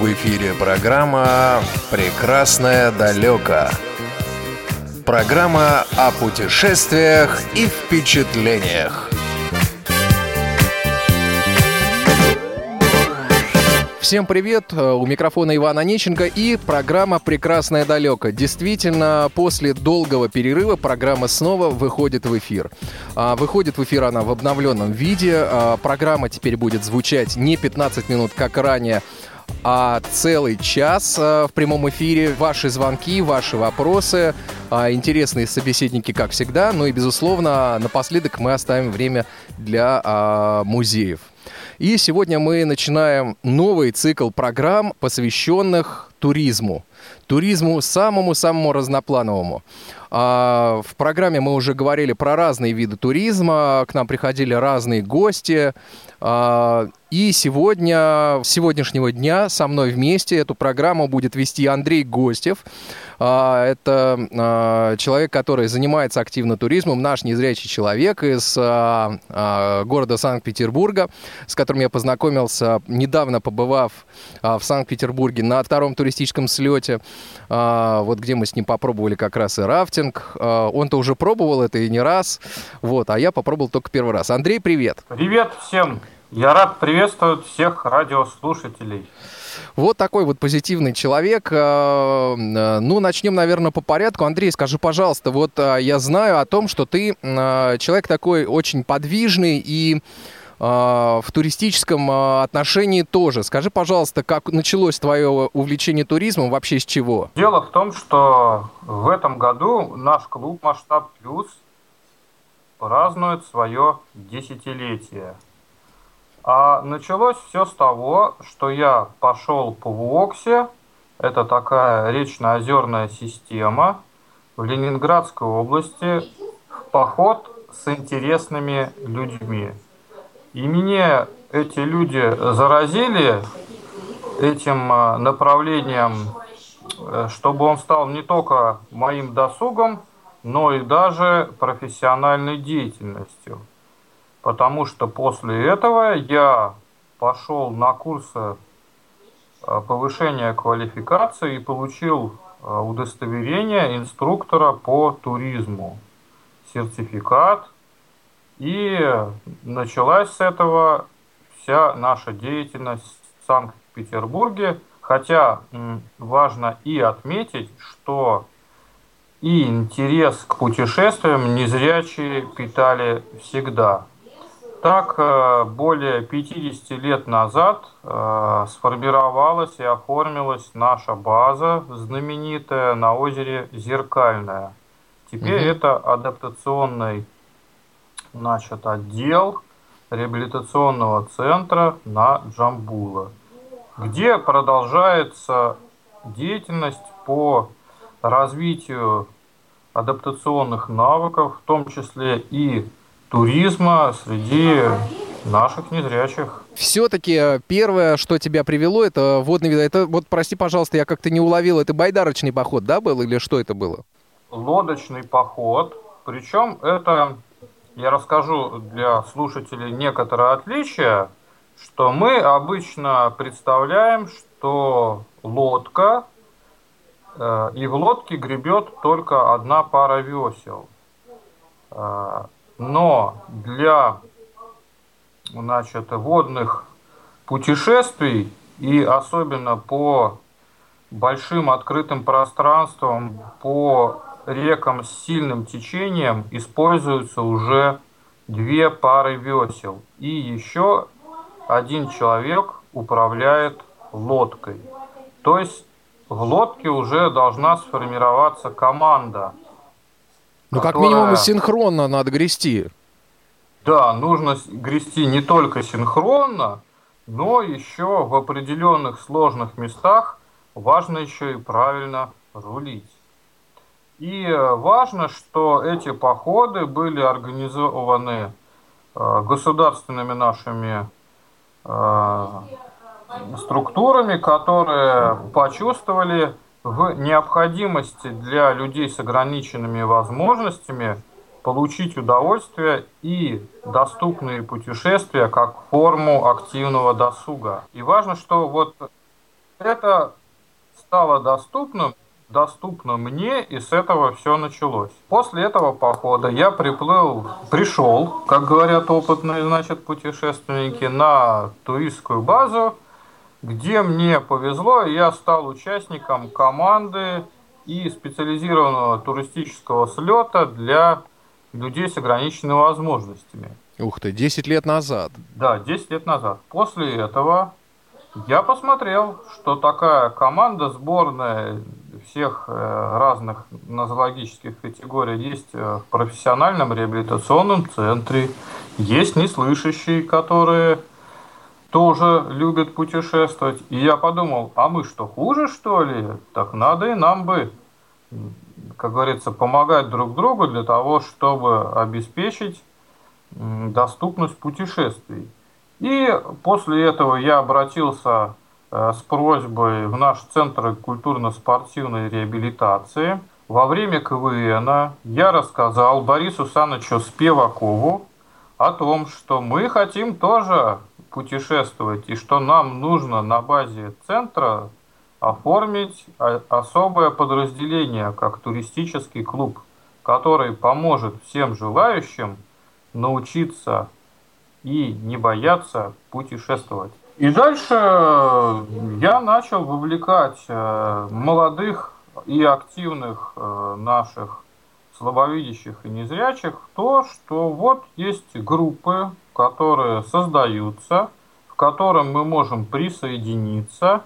В эфире программа «Прекрасное далеко». Программа о путешествиях и впечатлениях. Всем привет! У микрофона Иван Онищенко и программа «Прекрасное далеко». Действительно, после долгого перерыва программа снова выходит в эфир. А, выходит в эфир она в обновленном виде. А, программа теперь будет звучать не 15 минут, как ранее, а целый час а, в прямом эфире. Ваши звонки, ваши вопросы, интересные собеседники, как всегда. Ну и, безусловно, напоследок мы оставим время для музеев. И сегодня мы начинаем новый цикл программ, посвященных туризму. Туризму самому-самому разноплановому. А, в программе мы уже говорили про разные виды туризма, к нам приходили разные гости. А, и сегодня, с сегодняшнего дня со мной вместе эту программу будет вести Андрей Гостев. А, это а, человек, который занимается активно туризмом, наш незрячий человек из города Санкт-Петербурга, с которым я познакомился, недавно побывав в Санкт-Петербурге на втором туристическом слете, вот где мы с ним попробовали как раз и рафтинг. Он-то уже пробовал это и не раз, вот, а я попробовал только первый раз. Андрей, привет! Привет всем! Я рад приветствовать всех радиослушателей. Вот такой вот позитивный человек. Э, э, ну, начнем, наверное, по порядку. Андрей, скажи, пожалуйста, вот э, я знаю о том, что ты человек такой очень подвижный и в туристическом отношении тоже. Скажи, пожалуйста, как началось твое увлечение туризмом, вообще с чего? Дело в том, что в этом году наш клуб «Масштаб Плюс» празднует свое десятилетие. А началось все с того, что я пошел по ВОКСе, это такая речно-озерная система, в Ленинградской области. В поход с интересными людьми. И мне эти люди заразили этим а, направлением, э, чтобы он стал не только моим досугом, но и даже профессиональной деятельностью потому что после этого я пошел на курсы э, повышения квалификации и получил э, удостоверение инструктора по туризму, сертификат. И началась с этого вся наша деятельность в Санкт-Петербурге. Хотя важно и отметить, что и интерес к путешествиям незрячие питали всегда. Так, э, более 50 лет назад э, сформировалась и оформилась наша база знаменитая на озере Зеркальная. Теперь угу. это адаптационный значит, отдел реабилитационного центра на Джамбула, где продолжается деятельность по развитию адаптационных навыков, в том числе и туризма среди наших незрячих. Все-таки э, первое, что тебя привело, это водный вид. Это, вот, прости, пожалуйста, я как-то не уловил, это байдарочный поход, да, был или что это было? Лодочный поход. Причем это, я расскажу для слушателей некоторое отличие, что мы обычно представляем, что лодка, э, и в лодке гребет только одна пара весел. Но для значит, водных путешествий и особенно по большим открытым пространствам, по рекам с сильным течением используются уже две пары весел. И еще один человек управляет лодкой. То есть в лодке уже должна сформироваться команда – ну, как минимум, синхронно надо грести. Да, нужно грести не только синхронно, но еще в определенных сложных местах важно еще и правильно рулить. И э, важно, что эти походы были организованы э, государственными нашими э, структурами, которые почувствовали в необходимости для людей с ограниченными возможностями получить удовольствие и доступные путешествия как форму активного досуга. И важно, что вот это стало доступным, доступно мне, и с этого все началось. После этого похода я приплыл, пришел, как говорят опытные, значит, путешественники, на туристскую базу, где мне повезло, я стал участником команды и специализированного туристического слета для людей с ограниченными возможностями. Ух ты, 10 лет назад. Да, 10 лет назад. После этого я посмотрел, что такая команда сборная всех э, разных нозологических категорий есть э, в профессиональном реабилитационном центре, есть неслышащие, которые тоже любят путешествовать. И я подумал, а мы что, хуже что ли? Так надо и нам бы, как говорится, помогать друг другу для того, чтобы обеспечить доступность путешествий. И после этого я обратился э, с просьбой в наш Центр культурно-спортивной реабилитации. Во время КВН я рассказал Борису Санычу Спевакову о том, что мы хотим тоже путешествовать и что нам нужно на базе центра оформить особое подразделение, как туристический клуб, который поможет всем желающим научиться и не бояться путешествовать. И дальше я начал вовлекать э, молодых и активных э, наших слабовидящих и незрячих то, что вот есть группы, которые создаются, в котором мы можем присоединиться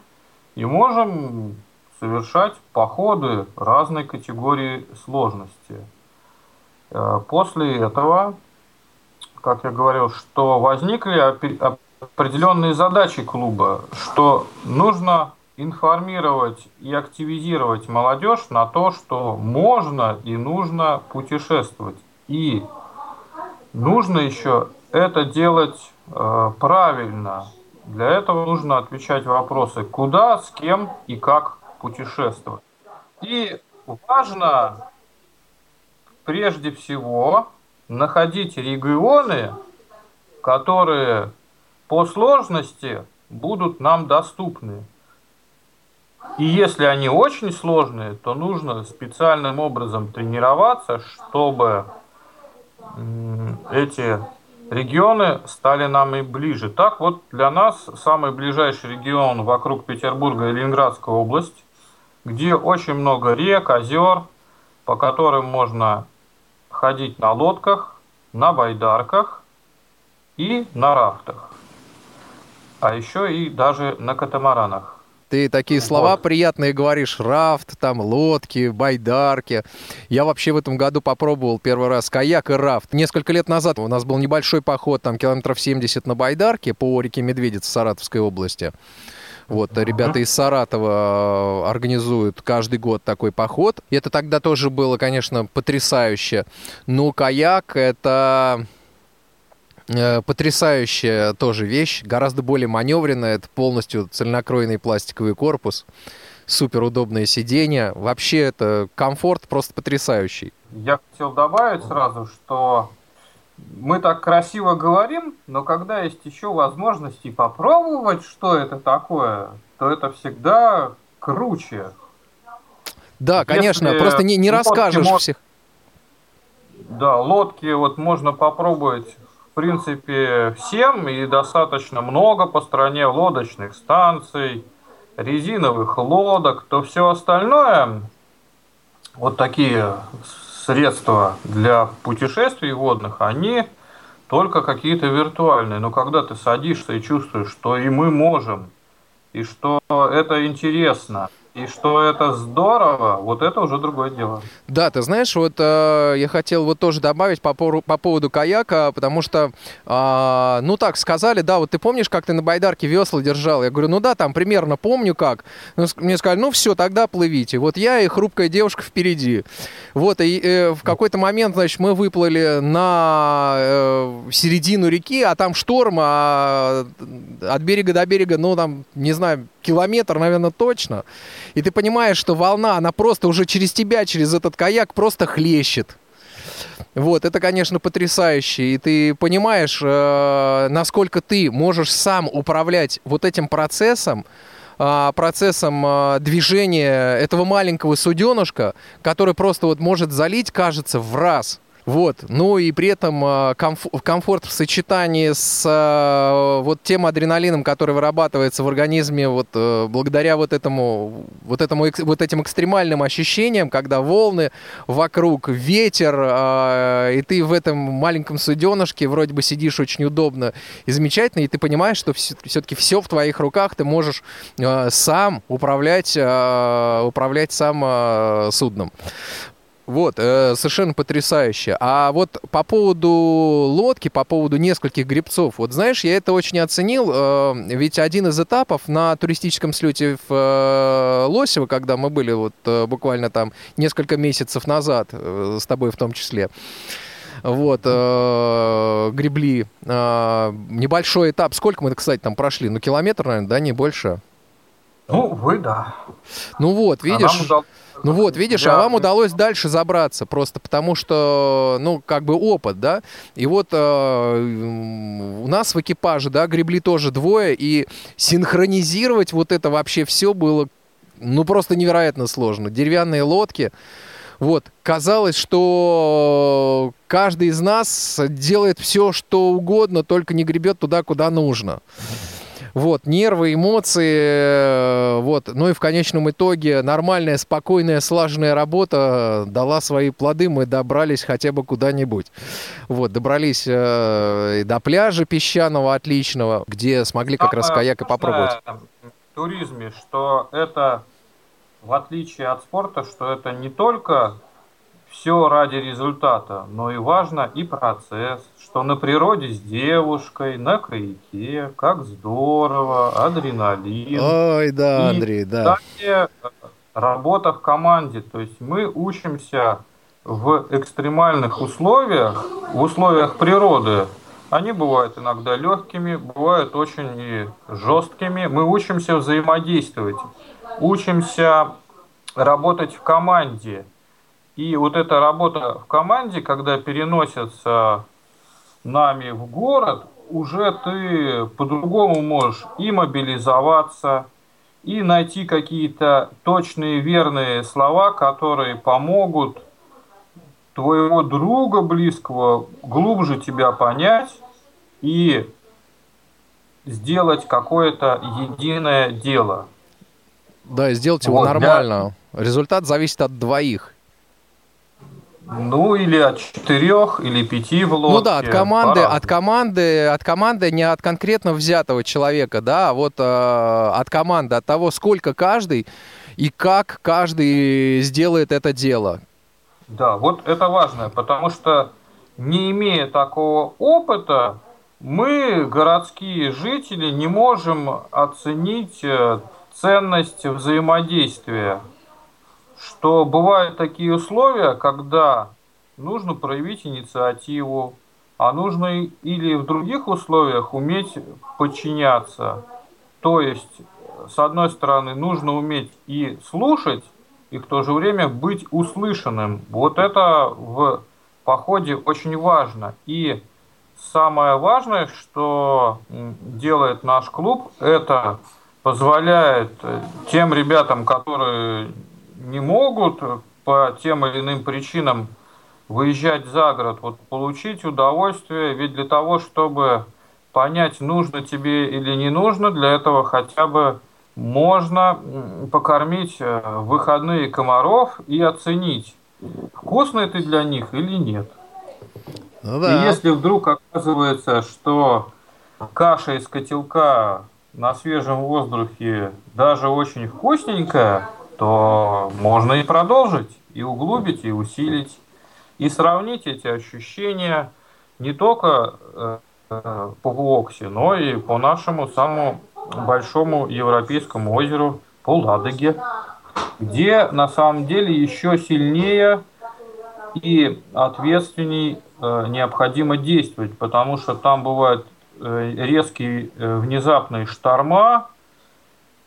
и можем совершать походы разной категории сложности. Э, после этого как я говорил, что возникли определенные задачи клуба, что нужно информировать и активизировать молодежь на то, что можно и нужно путешествовать. И нужно еще это делать э, правильно. Для этого нужно отвечать вопросы, куда, с кем и как путешествовать. И важно прежде всего находить регионы, которые по сложности будут нам доступны. И если они очень сложные, то нужно специальным образом тренироваться, чтобы эти регионы стали нам и ближе. Так вот, для нас самый ближайший регион вокруг Петербурга и Ленинградская область, где очень много рек, озер, по которым можно ходить на лодках, на байдарках и на рафтах. А еще и даже на катамаранах. Ты такие слова приятные говоришь, рафт, там лодки, байдарки. Я вообще в этом году попробовал первый раз каяк и рафт. Несколько лет назад у нас был небольшой поход, там километров 70 на байдарке по реке Медведица Саратовской области. Вот, ребята из Саратова э, организуют каждый год такой поход. И это тогда тоже было, конечно, потрясающе. Но каяк — это потрясающая тоже вещь, гораздо более маневренная. Это полностью цельнокроенный пластиковый корпус, супер удобное сиденье. Вообще это комфорт просто потрясающий. Я хотел добавить сразу, что мы так красиво говорим, но когда есть еще возможности попробовать, что это такое, то это всегда круче. Да, конечно, Если просто не, не расскажешь всех. Да, лодки вот можно попробовать, принципе, всем, и достаточно много по стране лодочных станций, резиновых лодок, то все остальное, вот такие средства для путешествий водных, они только какие-то виртуальные. Но когда ты садишься и чувствуешь, что и мы можем, и что это интересно, и что это здорово, вот это уже другое дело. Да, ты знаешь, вот э, я хотел вот тоже добавить по, по, по поводу каяка, потому что, э, ну так сказали, да, вот ты помнишь, как ты на байдарке весла держал? Я говорю, ну да, там примерно помню как. Ну, мне сказали, ну все, тогда плывите. Вот я и хрупкая девушка впереди. Вот, и э, в какой-то момент, значит, мы выплыли на э, середину реки, а там шторм, а от берега до берега, ну там, не знаю, километр, наверное, точно. И ты понимаешь, что волна, она просто уже через тебя, через этот каяк просто хлещет. Вот, это, конечно, потрясающе. И ты понимаешь, э, насколько ты можешь сам управлять вот этим процессом, а, процессом а, движения этого маленького суденышка, который просто вот может залить, кажется, в раз. Вот. Ну и при этом а, комфорт в сочетании с а, вот тем адреналином, который вырабатывается в организме вот э, благодаря вот этому, вот этому, вот этим экстремальным ощущениям, когда волны вокруг, ветер, а, и ты в этом маленьком суденышке вроде бы сидишь очень удобно и замечательно, и ты понимаешь, что все-таки все в твоих руках, ты можешь сам управлять, управлять сам судном. Вот, э, совершенно потрясающе. А вот по поводу лодки, по поводу нескольких грибцов, вот знаешь, я это очень оценил, э, ведь один из этапов на туристическом слете в э, Лосево, когда мы были вот э, буквально там несколько месяцев назад, э, с тобой в том числе, вот, э, гребли, э, небольшой этап, сколько мы, кстати, там прошли, ну, километр, наверное, да, не больше? Ну, вы, да. Ну вот, видишь... А ну вот, видишь, да. а вам удалось дальше забраться, просто потому что, ну, как бы опыт, да. И вот э, у нас в экипаже, да, гребли тоже двое, и синхронизировать вот это вообще все было, ну, просто невероятно сложно. Деревянные лодки, вот, казалось, что каждый из нас делает все, что угодно, только не гребет туда, куда нужно. Вот, нервы, эмоции, э, вот. Ну и в конечном итоге нормальная, спокойная, слаженная работа дала свои плоды, мы добрались хотя бы куда-нибудь. Вот, добрались э, до пляжа песчаного отличного, где смогли как раз каяк и попробовать. В туризме, что это, в отличие от спорта, что это не только все ради результата, но и важно и процесс, что на природе с девушкой, на каяке, как здорово, адреналин. Ой, да, и, Андрей, да. Кстати, работа в команде, то есть мы учимся в экстремальных условиях, в условиях природы, они бывают иногда легкими, бывают очень и жесткими. Мы учимся взаимодействовать, учимся работать в команде. И вот эта работа в команде, когда переносятся нами в город, уже ты по-другому можешь и мобилизоваться, и найти какие-то точные верные слова, которые помогут твоего друга близкого глубже тебя понять и сделать какое-то единое дело. Да, и сделать его вот, нормально. Для... Результат зависит от двоих. Ну, или от четырех, или пяти в лодке. Ну да, от команды, от команды, от команды, не от конкретно взятого человека, да, а вот э, от команды, от того, сколько каждый и как каждый сделает это дело. Да, вот это важно, потому что не имея такого опыта, мы, городские жители, не можем оценить э, ценность взаимодействия что бывают такие условия, когда нужно проявить инициативу, а нужно или в других условиях уметь подчиняться. То есть, с одной стороны, нужно уметь и слушать, и в то же время быть услышанным. Вот это в походе очень важно. И самое важное, что делает наш клуб, это позволяет тем ребятам, которые не могут по тем или иным причинам выезжать за город, вот получить удовольствие, ведь для того, чтобы понять, нужно тебе или не нужно, для этого хотя бы можно покормить э, выходные комаров и оценить, вкусный ты для них или нет. Ну, да. И если вдруг оказывается, что каша из котелка на свежем воздухе даже очень вкусненькая, то можно и продолжить, и углубить, и усилить, и сравнить эти ощущения не только э, по Вуоксе, но и по нашему самому большому европейскому озеру, по Ладоге, где на самом деле еще сильнее и ответственней э, необходимо действовать, потому что там бывают э, резкие внезапные шторма,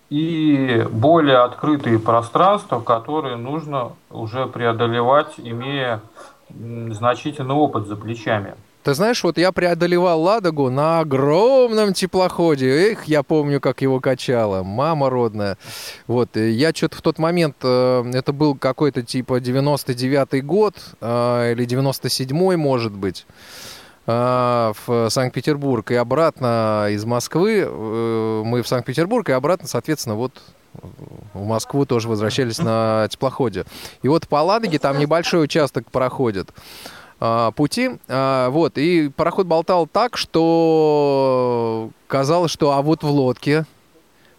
и более открытые пространства, которые нужно уже преодолевать, имея значительный опыт за плечами. Ты знаешь, вот я преодолевал Ладогу на огромном теплоходе. Эх, я помню, как его качало. Мама родная. Вот, я что-то в тот момент, э, это был какой-то типа 99-й год э, или 97-й, может быть в Санкт-Петербург и обратно из Москвы. Мы в Санкт-Петербург и обратно, соответственно, вот в Москву тоже возвращались на теплоходе. И вот по Ладоге там небольшой участок проходит а, пути. А, вот, и пароход болтал так, что казалось, что а вот в лодке.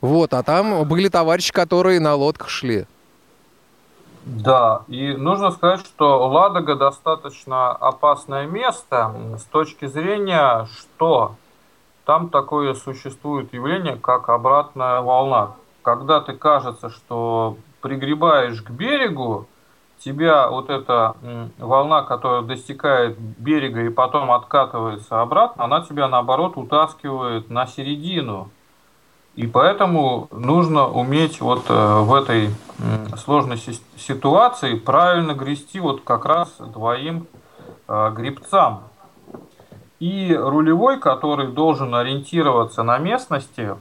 Вот, а там были товарищи, которые на лодках шли. Да, и нужно сказать, что Ладога достаточно опасное место с точки зрения, что там такое существует явление, как обратная волна когда ты кажется, что пригребаешь к берегу, тебя вот эта волна, которая достигает берега и потом откатывается обратно, она тебя наоборот утаскивает на середину. И поэтому нужно уметь вот э, в этой сложной ситуации правильно грести вот как раз двоим э, гребцам. И рулевой, который должен ориентироваться на местности,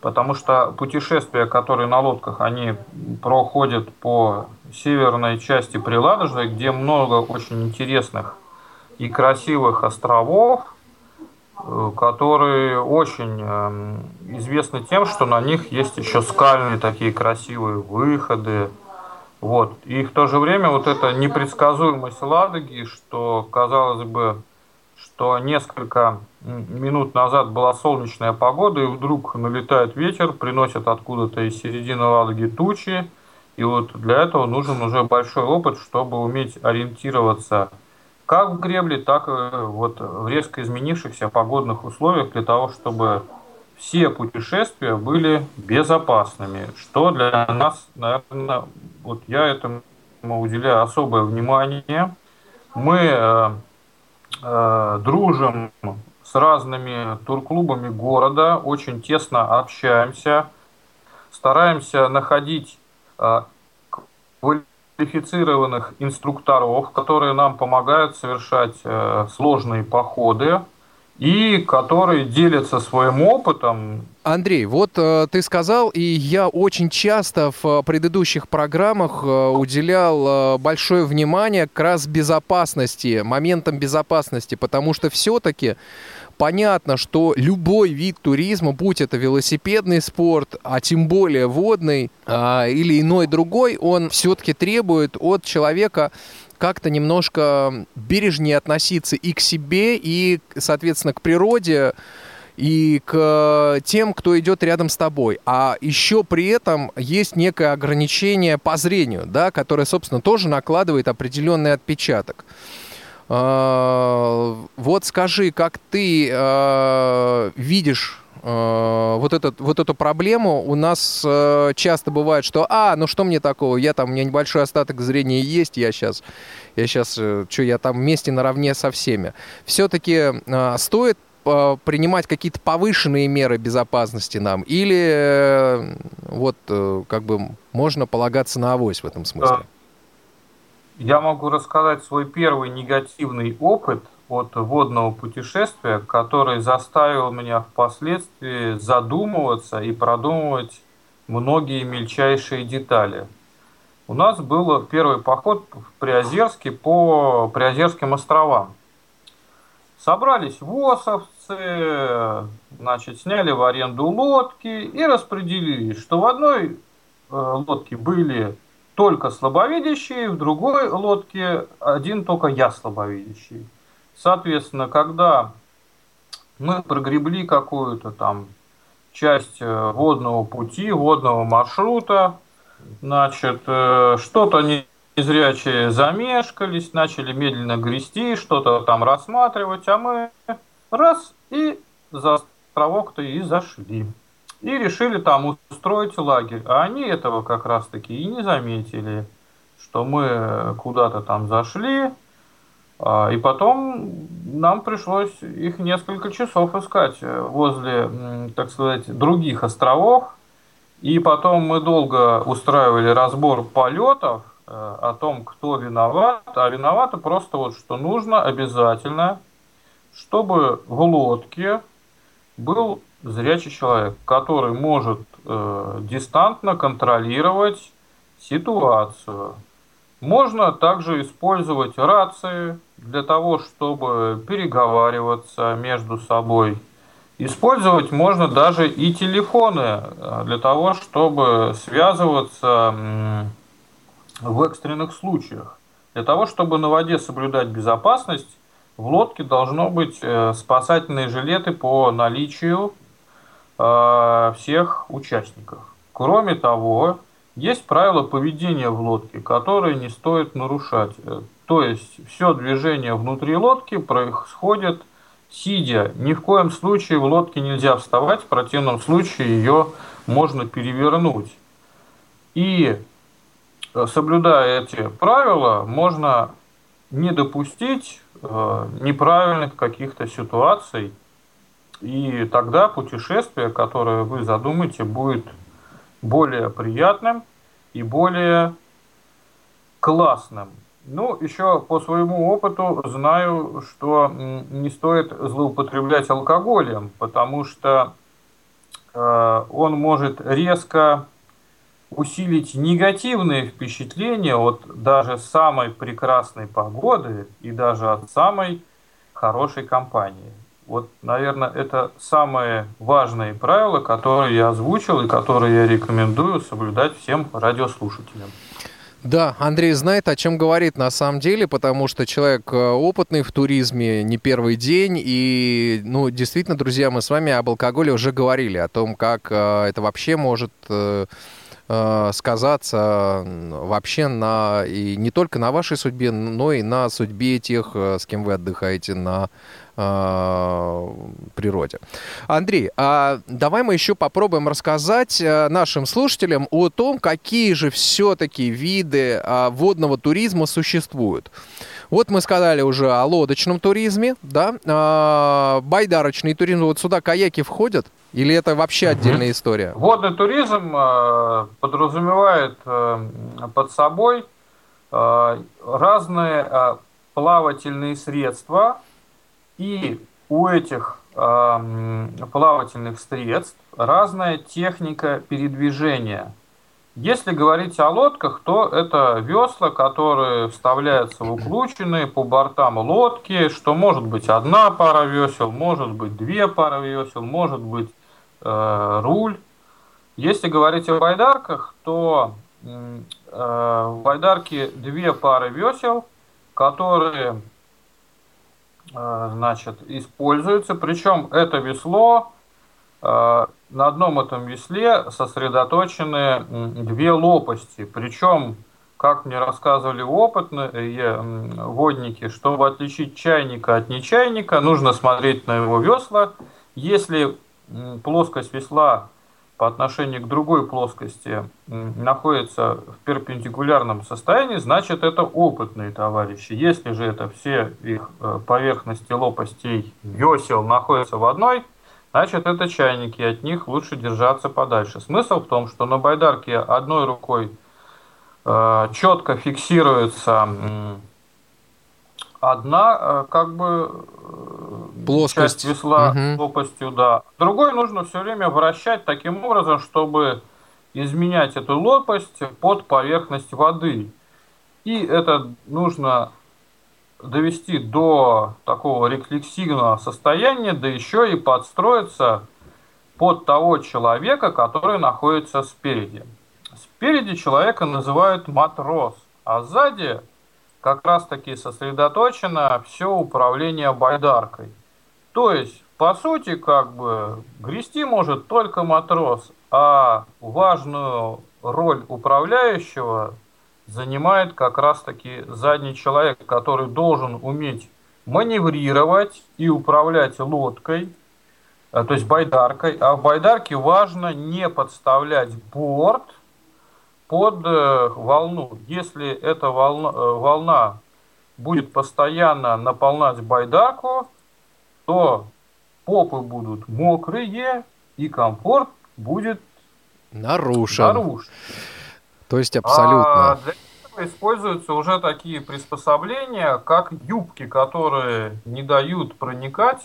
потому что путешествия, которые на лодках, они проходят по северной части Приладожной, где много очень интересных и красивых островов, которые очень эм, известны тем, что на них есть еще скальные такие красивые выходы. Вот. И в то же время вот эта непредсказуемость Ладоги, что, казалось бы, что несколько минут назад была солнечная погода, и вдруг налетает ветер, приносит откуда-то из середины Ладоги тучи, и вот для этого нужен уже большой опыт, чтобы уметь ориентироваться как в гребле, так и вот в резко изменившихся погодных условиях для того, чтобы все путешествия были безопасными, что для нас, наверное, вот я этому уделяю особое внимание. Мы э, э, дружим с разными турклубами города, очень тесно общаемся, стараемся находить э, квалифицированных инструкторов, которые нам помогают совершать э, сложные походы и которые делятся своим опытом. Андрей, вот э, ты сказал, и я очень часто в э, предыдущих программах э, уделял э, большое внимание как раз безопасности, моментам безопасности, потому что все-таки понятно, что любой вид туризма, будь это велосипедный спорт, а тем более водный э, или иной другой, он все-таки требует от человека как-то немножко бережнее относиться и к себе, и, соответственно, к природе, и к тем, кто идет рядом с тобой. А еще при этом есть некое ограничение по зрению, да, которое, собственно, тоже накладывает определенный отпечаток. А, вот скажи, как ты а, видишь Э, вот, этот, вот эту проблему у нас э, часто бывает, что, а, ну что мне такого, я там, у меня небольшой остаток зрения есть, я сейчас, я сейчас, э, что, я там вместе наравне со всеми. Все-таки стоит принимать какие-то повышенные меры безопасности нам? Или вот как бы можно полагаться на авось в этом смысле? Я могу рассказать свой первый негативный опыт – от водного путешествия, который заставил меня впоследствии задумываться и продумывать многие мельчайшие детали. У нас был первый поход в Приозерске по Приозерским островам. Собрались ВОСовцы, значит, сняли в аренду лодки и распределили, что в одной э, лодке были только слабовидящие, в другой лодке один только я слабовидящий. Соответственно, когда мы прогребли какую-то там часть э, водного пути, водного маршрута, значит, э, что-то незрячие замешкались, начали медленно грести, что-то там рассматривать, а мы раз и за островок-то и зашли. И решили там устроить лагерь. А они этого как раз-таки и не заметили, что мы куда-то там зашли, а, и потом нам пришлось их несколько часов искать возле, так сказать, других островов. И потом мы долго устраивали разбор полетов э, о том, кто виноват. А виноваты просто вот, что нужно обязательно, чтобы в лодке был зрячий человек, который может э, дистантно контролировать ситуацию. Можно также использовать рации для того, чтобы переговариваться между собой. Использовать можно даже и телефоны э, для того, чтобы связываться в экстренных случаях. Для того, чтобы на воде соблюдать безопасность, в лодке должно быть э, спасательные жилеты по наличию всех участников. Кроме того, есть правила поведения в лодке, которые не стоит нарушать. То есть все движение внутри лодки происходит сидя. Ни в коем случае в лодке нельзя вставать, в противном случае ее можно перевернуть. И э, соблюдая эти правила, можно не допустить э, неправильных каких-то ситуаций, и тогда путешествие, которое вы задумаете, будет более приятным и более классным. Ну, еще по своему опыту знаю, что не стоит злоупотреблять алкоголем, потому что э, он может резко усилить негативные впечатления от даже самой прекрасной погоды и даже от самой хорошей компании. Вот, наверное, это самые важные правила, которые я озвучил и которые я рекомендую соблюдать всем радиослушателям. Да, Андрей знает, о чем говорит на самом деле, потому что человек э, опытный в туризме не первый день. И, ну, действительно, друзья, мы с вами об алкоголе уже говорили, о том, как э, это вообще может э, сказаться вообще на и не только на вашей судьбе, но и на судьбе тех, с кем вы отдыхаете на э, природе. Андрей, а давай мы еще попробуем рассказать э, нашим слушателям о том, какие же все-таки виды э, водного туризма существуют. Вот мы сказали уже о лодочном туризме, да, э, байдарочный туризм. Вот сюда каяки входят? Или это вообще отдельная история? Водный туризм э, подразумевает э, под собой э, разные э, плавательные средства, и у этих э, плавательных средств разная техника передвижения. Если говорить о лодках, то это весла, которые вставляются в уключенные по бортам лодки, что может быть одна пара весел, может быть две пары весел, может быть э, руль. Если говорить о байдарках, то э, в байдарке две пары весел, которые Э, значит, используется. Причем это весло, на одном этом весле сосредоточены две лопасти. Причем, как мне рассказывали опытные водники, чтобы отличить чайника от нечайника, нужно смотреть на его весла. Если плоскость весла по отношению к другой плоскости находится в перпендикулярном состоянии, значит это опытные товарищи. Если же это все их э, поверхности лопастей весел находятся в одной, значит это чайники, от них лучше держаться подальше. Смысл в том, что на байдарке одной рукой э, четко фиксируется одна э, как бы э, плоскость часть весла угу. лопастью, да. Другой нужно все время вращать таким образом, чтобы изменять эту лопасть под поверхность воды. И это нужно довести до такого рефлексивного состояния, да еще и подстроиться под того человека, который находится спереди. Спереди человека называют матрос, а сзади как раз-таки сосредоточено все управление байдаркой. То есть, по сути, как бы грести может только матрос, а важную роль управляющего занимает как раз-таки задний человек, который должен уметь маневрировать и управлять лодкой, э, то есть байдаркой. А в байдарке важно не подставлять борт под э, волну. Если эта волна, э, волна будет постоянно наполнять байдарку, то попы будут мокрые и комфорт будет нарушен. нарушен. То есть абсолютно. А для используются уже такие приспособления, как юбки, которые не дают проникать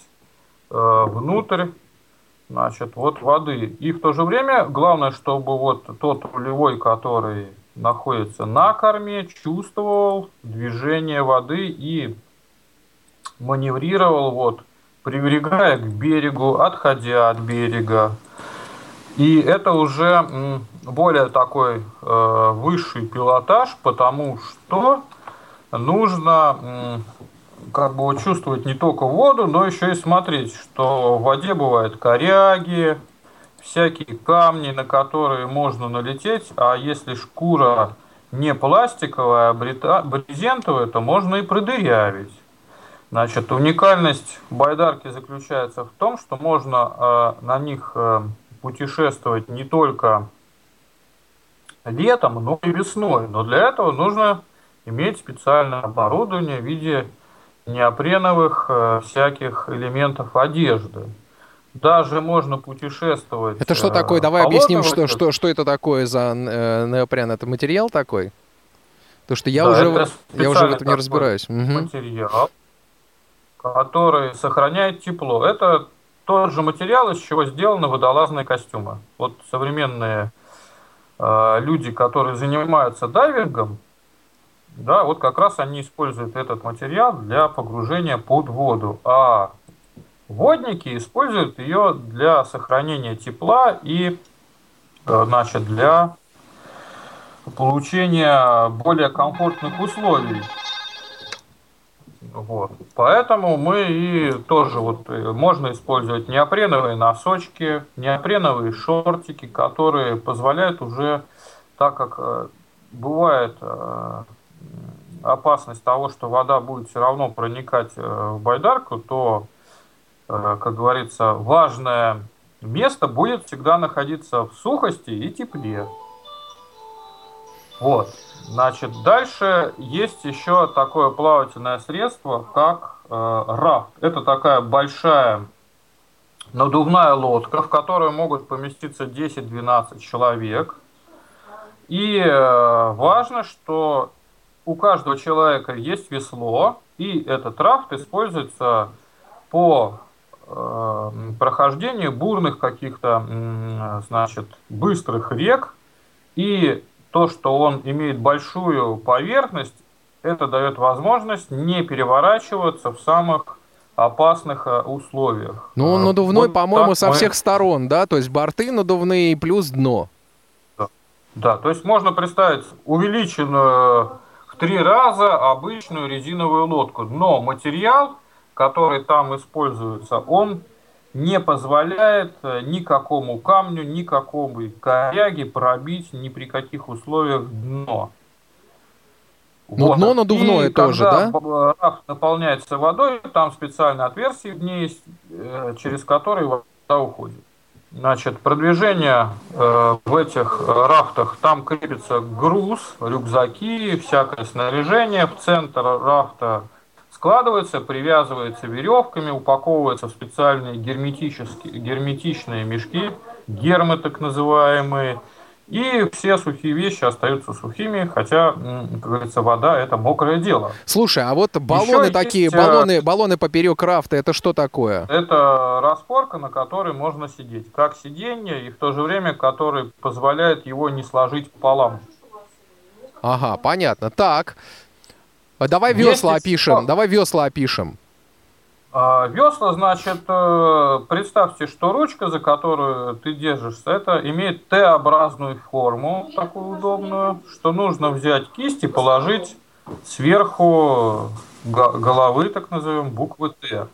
э, внутрь значит, вот воды. И в то же время главное, чтобы вот тот рулевой, который находится на корме, чувствовал движение воды и маневрировал, вот, прибегая к берегу, отходя от берега. И это уже более такой э, высший пилотаж, потому что нужно как бы чувствовать не только воду, но еще и смотреть, что в воде бывают коряги, всякие камни, на которые можно налететь, а если шкура не пластиковая, а брезентовая, то можно и продырявить. Значит, уникальность байдарки заключается в том, что можно э, на них э, путешествовать не только летом, но и весной. Но для этого нужно иметь специальное оборудование в виде неопреновых э, всяких элементов одежды. Даже можно путешествовать. Это что э, такое? Давай объясним, что, что, что это такое за э, неопрен. Это материал такой? То что я, да, уже, я уже в этом не разбираюсь. Материал, угу. который сохраняет тепло. Это тот же материал, из чего сделаны водолазные костюмы. Вот современные люди, которые занимаются дайвингом, да, вот как раз они используют этот материал для погружения под воду, а водники используют ее для сохранения тепла и э, значит, для получения более комфортных условий. Вот. Поэтому мы и тоже вот э, можно использовать неопреновые носочки, неопреновые шортики, которые позволяют уже, так как э, бывает опасность того, что вода будет все равно проникать э, в байдарку, то, э, как говорится, важное место будет всегда находиться в сухости и тепле. Вот. Значит, дальше есть еще такое плавательное средство, как э, рафт. Это такая большая надувная лодка, в которой могут поместиться 10-12 человек. И э, важно, что у каждого человека есть весло, и этот рафт используется по э, прохождению бурных каких-то, значит, быстрых рек, и то, что он имеет большую поверхность, это дает возможность не переворачиваться в самых опасных э, условиях. Ну, он надувной, вот по-моему, со мы... всех сторон, да? То есть борты надувные плюс дно. Да. да, то есть можно представить увеличенную три раза обычную резиновую лодку. Но материал, который там используется, он не позволяет э, никакому камню, никакому коряге пробить ни при каких условиях дно. Но вот. дно надувное и тоже, когда да? рафт наполняется водой, там специальное отверстие в ней есть, э, через которое вода уходит. Значит, продвижение э, в этих рафтах, там крепится груз, рюкзаки, всякое снаряжение. В центр рафта складывается, привязывается веревками, упаковывается в специальные герметические, герметичные мешки, гермы так называемые. И все сухие вещи остаются сухими, хотя, как говорится, вода это мокрое дело. Слушай, а вот баллоны Еще такие, есть, баллоны, баллоны поперек рафта, это что такое? Это распорка, на которой можно сидеть, как сиденье, и в то же время, который позволяет его не сложить пополам. Ага, понятно. Так, давай весла есть опишем, давай весла опишем. А, весла, значит, э, представьте, что ручка, за которую ты держишься, это имеет Т-образную форму, такую удобную, что нужно взять кисть и положить сверху головы, так назовем, буквы Т.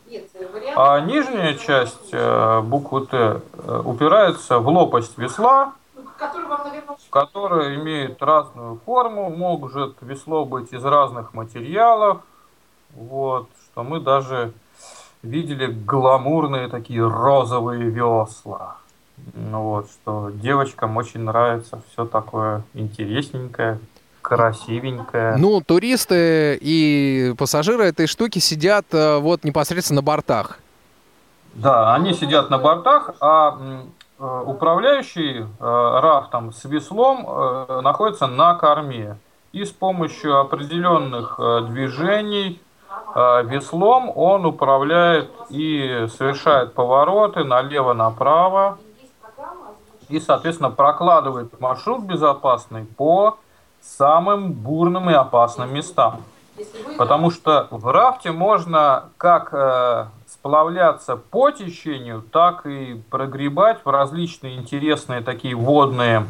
А нижняя часть э, буквы Т э, упирается в лопасть весла, которая имеет разную форму, может весло быть из разных материалов, вот, что мы даже видели гламурные такие розовые весла. Ну вот, что девочкам очень нравится все такое интересненькое, красивенькое. Ну, туристы и пассажиры этой штуки сидят э, вот непосредственно на бортах. Да, они сидят на бортах, а управляющий э, рафтом с веслом находится на корме. и с помощью определенных э, движений э, веслом он управляет и совершает повороты налево-направо и, соответственно, прокладывает маршрут безопасный по самым бурным и опасным местам. Потому что в рафте можно как э, сплавляться по течению, так и прогребать в различные интересные такие водные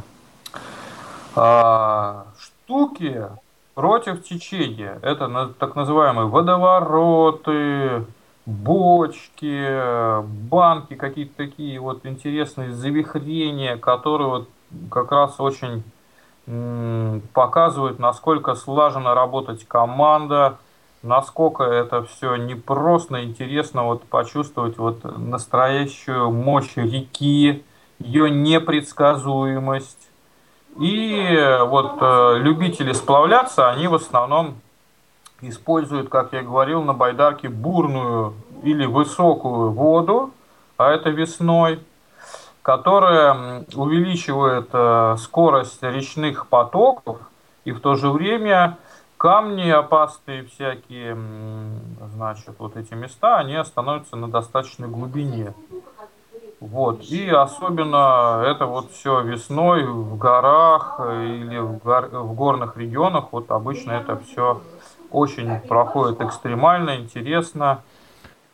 э, штуки против течения. Это так называемые водовороты, бочки, банки, какие-то такие вот интересные завихрения, которые вот как раз очень показывают, насколько слаженно работать команда, насколько это все непросто, интересно вот почувствовать вот настоящую мощь реки, ее непредсказуемость. И вот э, любители сплавляться, они в основном используют, как я говорил, на байдарке бурную или высокую воду, а это весной, которая увеличивает э, скорость речных потоков и в то же время камни опасные всякие, значит, вот эти места, они становятся на достаточной глубине. Вот. И особенно это вот все весной в горах или в, гор, в горных регионах. Вот обычно это все очень проходит экстремально, интересно.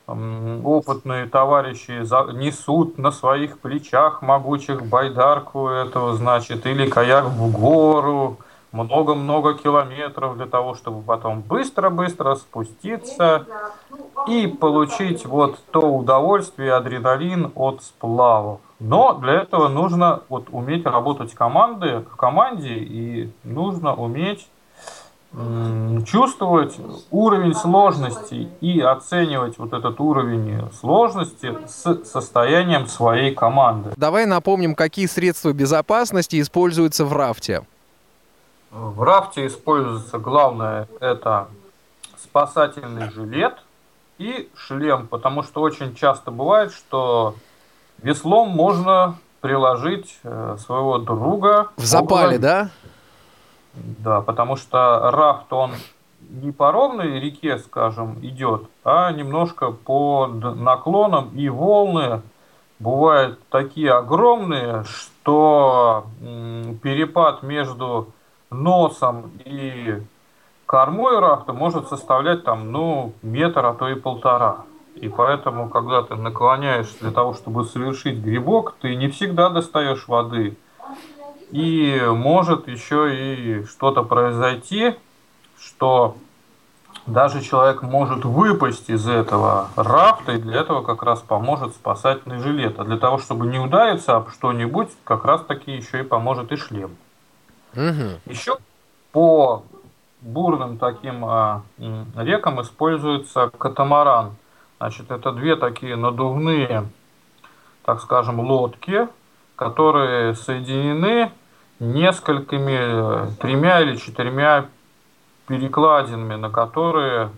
Опытные товарищи несут на своих плечах могучих байдарку этого, значит, или каяк в гору, много-много километров для того, чтобы потом быстро-быстро спуститься и получить вот то удовольствие, адреналин от сплавов. Но для этого нужно вот уметь работать команды, в команде и нужно уметь чувствовать уровень сложности и оценивать вот этот уровень сложности с состоянием своей команды. Давай напомним, какие средства безопасности используются в рафте. В рафте используется главное это спасательный жилет и шлем, потому что очень часто бывает, что веслом можно приложить э, своего друга. В запале, около... да? Да, потому что рафт, он не по ровной реке, скажем, идет, а немножко по наклонам, и волны бывают такие огромные, что перепад между носом и кормой рафта может составлять там, ну, метр, а то и полтора. И поэтому, когда ты наклоняешься для того, чтобы совершить грибок, ты не всегда достаешь воды. И может еще и что-то произойти, что даже человек может выпасть из этого рафта, и для этого как раз поможет спасательный жилет. А для того, чтобы не удариться об что-нибудь, как раз таки еще и поможет и шлем. Угу. Еще по бурным таким а, рекам используется катамаран. Значит, это две такие надувные, так скажем, лодки, которые соединены несколькими, тремя или четырьмя перекладинами, на которые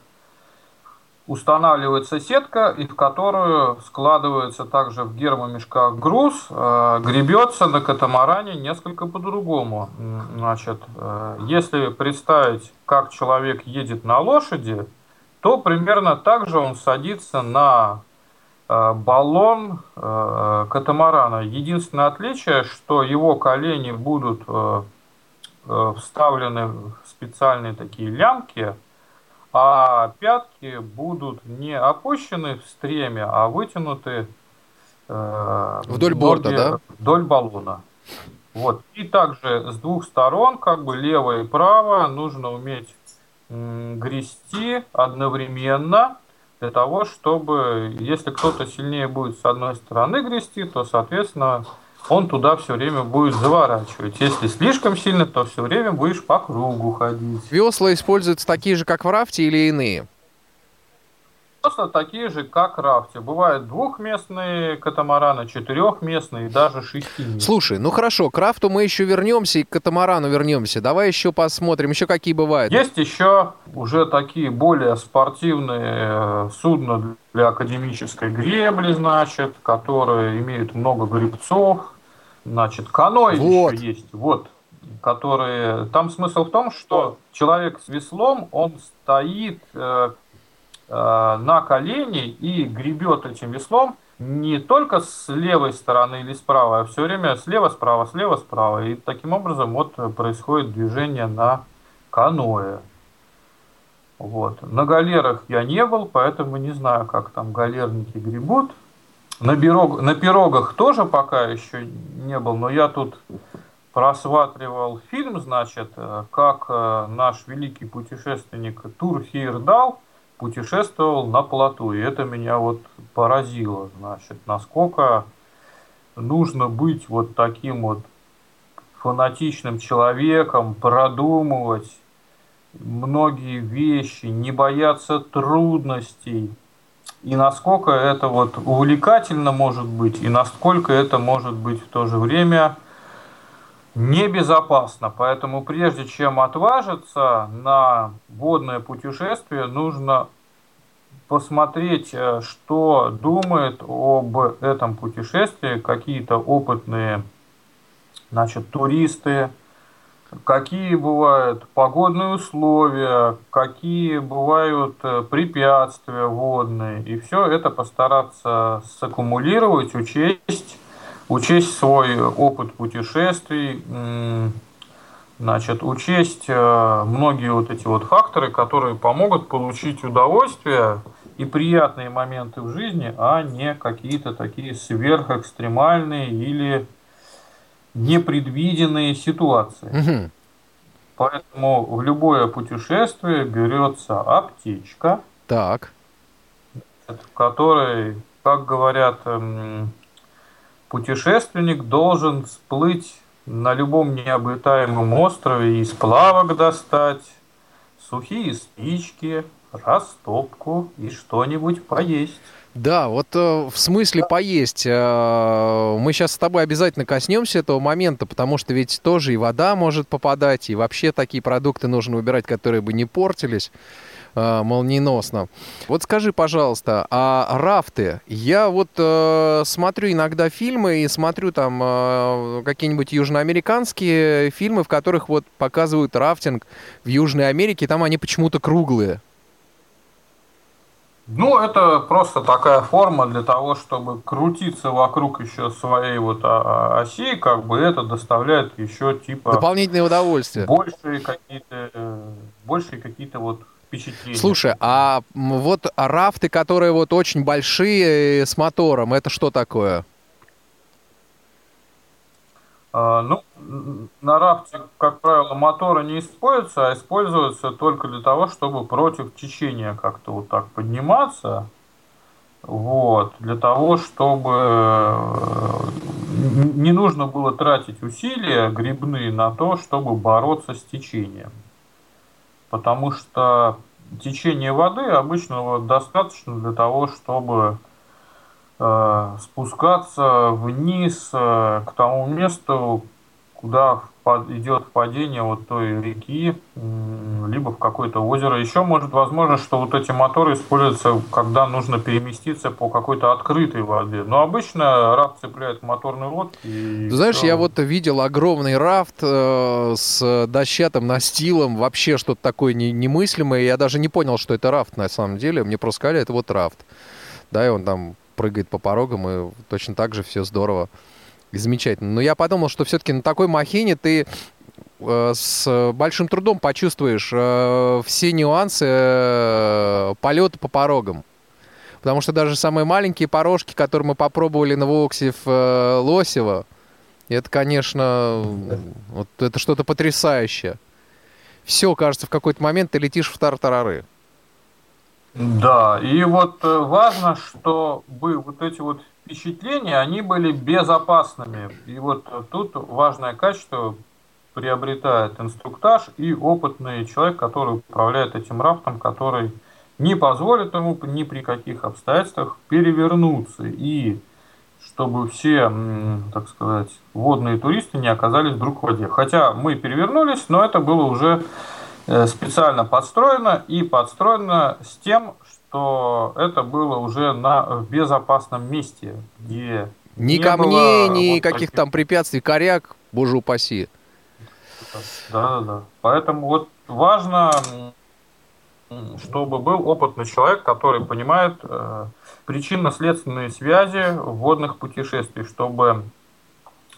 устанавливается сетка, и в которую складывается также в гермомешках груз, э, гребется на катамаране несколько по-другому. Значит, э, если представить, как человек едет на лошади, то примерно так же он садится на э, баллон катамарана. Единственное отличие, что его колени будут вставлены в специальные такие лямки, а пятки будут не опущены в стреме, а вытянуты э, вдоль борта, да? Вдоль баллона. Вот. И также с двух сторон, как бы лево и право, нужно уметь м, грести одновременно для того, чтобы, если кто-то сильнее будет с одной стороны грести, то, соответственно, он туда все время будет заворачивать. Если слишком сильно, то все время будешь по кругу ходить. Весла используются такие же, как в рафте или иные? Весла такие же, как рафте. Бывают двухместные катамараны, четырехместные и даже шестиместные. Слушай, ну хорошо, к рафту мы еще вернемся и к катамарану вернемся. Давай еще посмотрим, еще какие бывают. Есть еще уже такие более спортивные э, судна для академической гребли, значит, которые имеют много грибцов, Значит, каноэ вот. еще есть. Вот. которые... Там смысл в том, что человек с веслом, он стоит э, э, на колени и гребет этим веслом не только с левой стороны или справа, а все время слева, справа, слева, справа. И таким образом вот происходит движение на каноэ. Вот. На галерах я не был, поэтому не знаю, как там галерники гребут. На, пирог, на пирогах тоже пока еще не был, но я тут просматривал фильм, значит, как э, наш великий путешественник Тур Хейрдал путешествовал на плоту. И это меня вот поразило, значит, насколько нужно быть вот таким вот фанатичным человеком, продумывать многие вещи, не бояться трудностей, и насколько это вот увлекательно может быть, и насколько это может быть в то же время небезопасно. Поэтому прежде чем отважиться на водное путешествие, нужно посмотреть, э, что думает об этом путешествии какие-то опытные значит, туристы, какие бывают погодные условия, какие бывают э, препятствия водные. И все это постараться саккумулировать, учесть, учесть свой опыт путешествий, значит, учесть э, многие вот эти вот факторы, которые помогут получить удовольствие и приятные моменты в жизни, а не какие-то такие сверхэкстремальные или непредвиденные ситуации. Угу. Поэтому в любое путешествие берется аптечка. Так. В которой, как говорят, эм, путешественник должен всплыть на любом необитаемом острове и сплавок достать, сухие спички, растопку и что-нибудь поесть. Да, вот э, в смысле поесть. Э, мы сейчас с тобой обязательно коснемся этого момента, потому что ведь тоже и вода может попадать, и вообще такие продукты нужно выбирать, которые бы не портились э, молниеносно. Вот скажи, пожалуйста, а рафты? Я вот э, смотрю иногда фильмы и смотрю там э, какие-нибудь южноамериканские фильмы, в которых вот показывают рафтинг в Южной Америке, там они почему-то круглые. Ну, это просто такая форма для того, чтобы крутиться вокруг еще своей вот оси, как бы это доставляет еще типа... Дополнительное удовольствие. Большие какие-то, большие какие-то вот впечатления. Слушай, а вот рафты, которые вот очень большие э, с мотором, это что такое? А, ну, на рафте, как правило, моторы не используются, а используются только для того, чтобы против течения как-то вот так подниматься. Вот, для того, чтобы э, не нужно было тратить усилия грибные на то, чтобы бороться с течением. Потому что течение воды обычно достаточно для того, чтобы спускаться вниз э, к тому месту, куда идет падение вот той реки, либо в какое-то озеро. Еще может возможно, что вот эти моторы используются, когда нужно переместиться по какой-то открытой воде. Но обычно рафт цепляет моторный лодки. Ты знаешь, все. я вот видел огромный рафт э, с дощатым настилом, вообще что-то такое не, немыслимое. Я даже не понял, что это рафт на самом деле. Мне просто сказали, это вот рафт. Да, и он там прыгает по порогам, и точно так же все здорово и замечательно. Но я подумал, что все-таки на такой махине ты э, с большим трудом почувствуешь э, все нюансы э, полета по порогам. Потому что даже самые маленькие порожки, которые мы попробовали на Воксе в Лосево, это, конечно, вот это что-то потрясающее. Все, кажется, в какой-то момент ты летишь в тартарары. Да, и вот э, важно, чтобы вот эти вот впечатления, они были безопасными. И вот тут важное качество приобретает инструктаж и опытный человек, который управляет этим рафтом, который не позволит ему ни при каких обстоятельствах перевернуться. И чтобы все, так сказать, водные туристы не оказались вдруг в воде. Хотя мы перевернулись, но это было уже Э, специально подстроено и подстроено с тем, что это было уже на безопасном месте, где ни камней, ни вот каких таких... там препятствий, коряк, боже упаси. Да, да, да. Поэтому вот важно, чтобы был опытный человек, который понимает э, причинно-следственные связи водных путешествий, чтобы,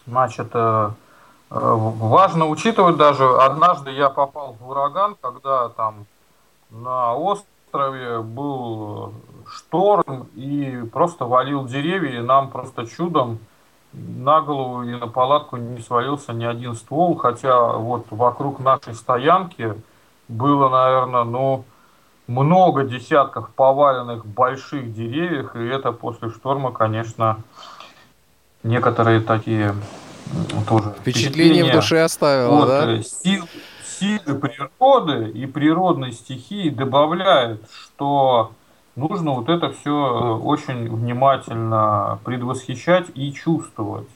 значит, э, э, важно учитывать даже, однажды я попал в ураган, когда там на острове был шторм и просто валил деревья, и нам просто чудом на голову и на палатку не свалился ни один ствол, хотя вот вокруг нашей стоянки было, наверное, ну, много десятков поваленных больших деревьев, и это после шторма, конечно, некоторые такие тоже впечатление в душе оставило, вот, да? Э, сил, силы природы и природной стихии добавляют, что нужно вот это все э, очень внимательно предвосхищать и чувствовать.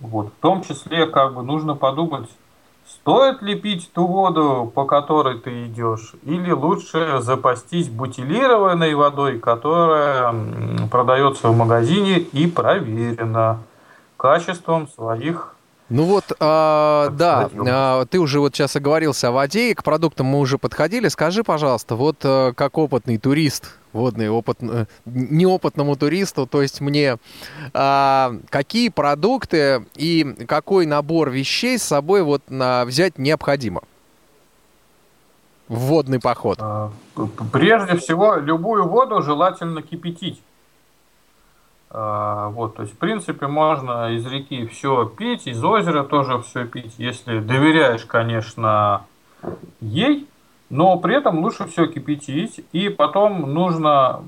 Вот. В том числе, как бы нужно подумать, стоит ли пить ту воду, по которой ты идешь, или лучше запастись бутилированной водой, которая продается в магазине и проверена качеством своих ну вот, а, да, а, ты уже вот сейчас оговорился о воде, и к продуктам мы уже подходили. Скажи, пожалуйста, вот а, как опытный турист, водный, опыт, э, неопытному туристу, то есть мне, а, какие продукты и какой набор вещей с собой вот на, взять необходимо? В водный поход. Прежде всего, любую воду желательно кипятить. А, вот, то есть, в принципе, можно из реки все пить, из озера тоже все пить, если доверяешь, конечно, ей, но при этом лучше все кипятить, и потом нужно,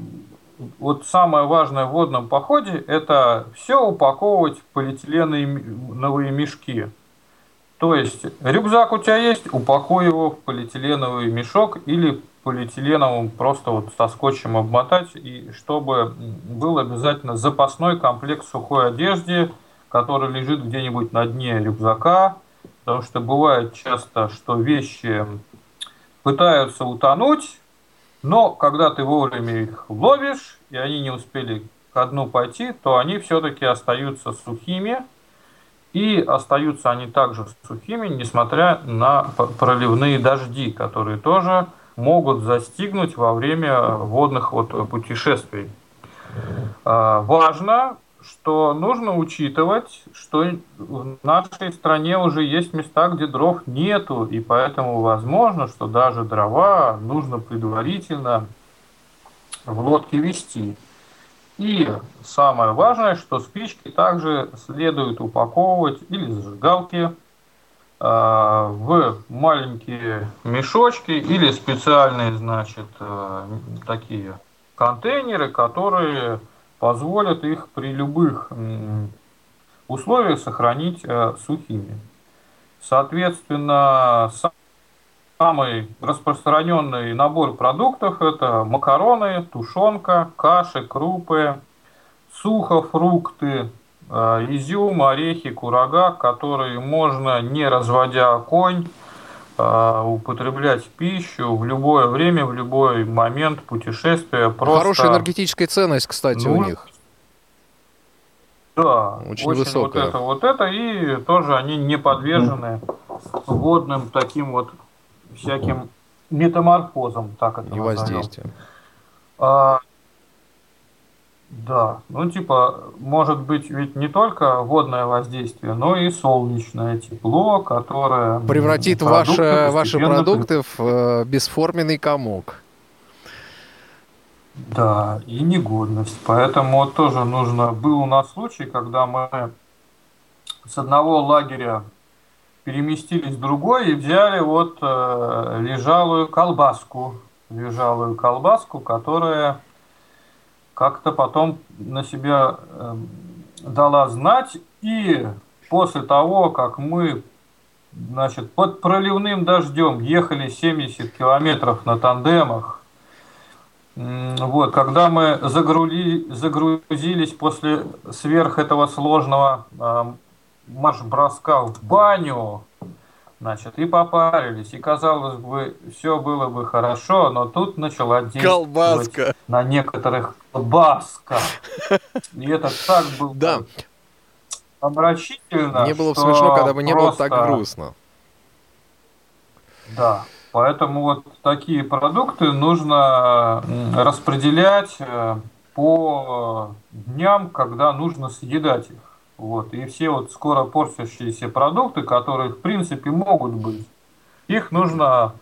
вот самое важное в водном походе, это все упаковывать в полиэтиленовые мешки. То есть рюкзак у тебя есть, упакуй его в полиэтиленовый мешок или полиэтиленовым просто вот со скотчем обмотать, и чтобы был обязательно запасной комплект сухой одежды, который лежит где-нибудь на дне рюкзака, потому что бывает часто, что вещи пытаются утонуть, но когда ты вовремя их ловишь, и они не успели ко дну пойти, то они все-таки остаются сухими, и остаются они также сухими, несмотря на проливные дожди, которые тоже могут застигнуть во время водных вот путешествий. А, важно, что нужно учитывать, что в нашей стране уже есть места, где дров нету, и поэтому возможно, что даже дрова нужно предварительно в лодке вести. И самое важное, что спички также следует упаковывать или зажигалки – в маленькие мешочки или специальные, значит, э, такие контейнеры, которые позволят их при любых условиях сохранить э, сухими. Соответственно, самый распространенный набор продуктов это макароны, тушенка, каши, крупы, сухофрукты, Э, изюм, орехи, курага, которые можно, не разводя огонь, э, употреблять в пищу в любое время, в любой момент путешествия. Просто... Хорошая энергетическая ценность, кстати, ну, у них. Да, очень, очень высокая. Вот это, вот это, и тоже они не подвержены водным таким вот всяким метаморфозам, так это И воздействием. А, да, ну типа, может быть ведь не только водное воздействие, но и солнечное тепло, которое... Превратит ваши, ваши продукты в э, бесформенный комок. Да, и негодность. Поэтому тоже нужно... Был у нас случай, когда мы с одного лагеря переместились в другой и взяли вот э, лежалую колбаску. Лежалую колбаску, которая как-то потом на себя э, дала знать. И после того, как мы значит, под проливным дождем ехали 70 километров на тандемах, вот, когда мы загрули, загрузились после сверх этого сложного э, марш-броска в баню, Значит, и попарились, и казалось бы, все было бы хорошо, но тут начала действовать Колбаска. на некоторых колбаска. И это так было да. омрачительно. Мне было бы смешно, когда бы не было так грустно. Да, поэтому вот такие продукты нужно распределять э, по дням, когда нужно съедать их. Вот. И все вот скоро портящиеся продукты, которые в принципе могут быть, их нужно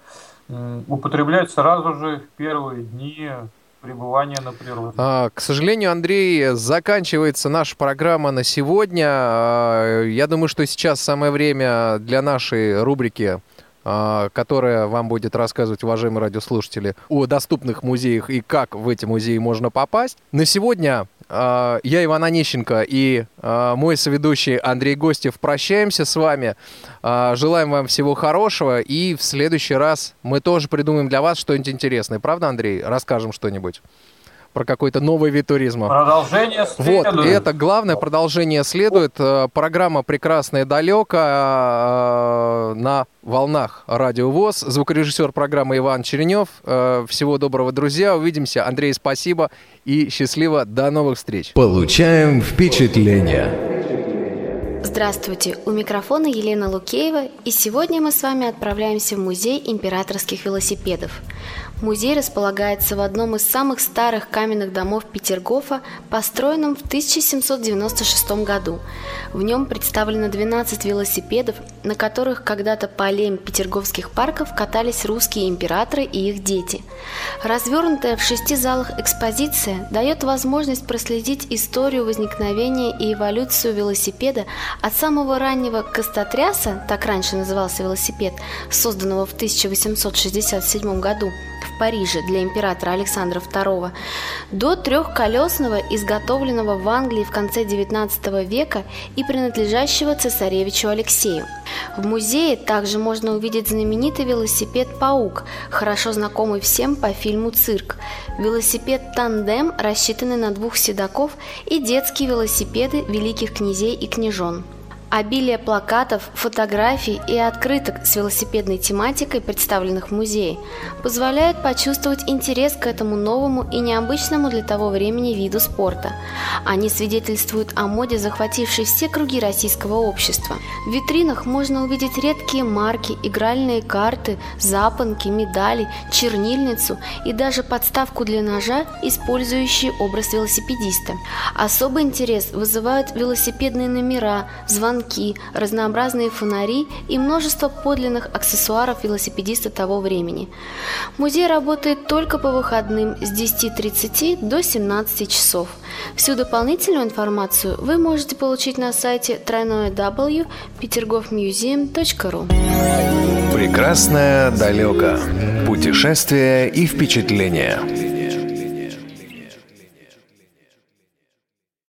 употреблять сразу же в первые дни пребывания на природе. А, к сожалению, Андрей, заканчивается наша программа на сегодня. А, я думаю, что сейчас самое время для нашей рубрики которая вам будет рассказывать, уважаемые радиослушатели, о доступных музеях и как в эти музеи можно попасть. На сегодня а, я, Иван Онищенко, и а, мой соведущий Андрей Гостев прощаемся с вами. Желаем вам всего хорошего, и в следующий раз мы тоже придумаем для вас что-нибудь интересное. Правда, Андрей? Расскажем что-нибудь про какой-то новый вид туризма. Продолжение следует. Вот, и это главное продолжение следует. Э, программа «Прекрасная далеко» э, на волнах Радио ВОЗ. Звукорежиссер программы Иван Черенев. Э, всего доброго, друзья. Увидимся. Андрей, спасибо и счастливо. До новых встреч. Получаем впечатление. Здравствуйте, у микрофона Елена Лукеева, и сегодня мы с вами отправляемся в музей императорских велосипедов – Музей располагается в одном из самых старых каменных домов Петергофа, построенном в 1796 году. В нем представлено 12 велосипедов, на которых когда-то по аллеям петерговских парков катались русские императоры и их дети. Развернутая в шести залах экспозиция дает возможность проследить историю возникновения и эволюцию велосипеда от самого раннего костотряса, так раньше назывался велосипед, созданного в 1867 году, в Париже для императора Александра II, до трехколесного, изготовленного в Англии в конце XIX века и принадлежащего цесаревичу Алексею. В музее также можно увидеть знаменитый велосипед «Паук», хорошо знакомый всем по фильму «Цирк», велосипед «Тандем», рассчитанный на двух седаков, и детские велосипеды великих князей и княжон. Обилие плакатов, фотографий и открыток с велосипедной тематикой, представленных в музее, позволяет почувствовать интерес к этому новому и необычному для того времени виду спорта. Они свидетельствуют о моде, захватившей все круги российского общества. В витринах можно увидеть редкие марки, игральные карты, запонки, медали, чернильницу и даже подставку для ножа, использующие образ велосипедиста. Особый интерес вызывают велосипедные номера, звонки, звонки, разнообразные фонари и множество подлинных аксессуаров велосипедиста того времени. Музей работает только по выходным с 10.30 до 17 часов. Всю дополнительную информацию вы можете получить на сайте www.petergovmuseum.ru Прекрасное далеко. Путешествия и впечатления.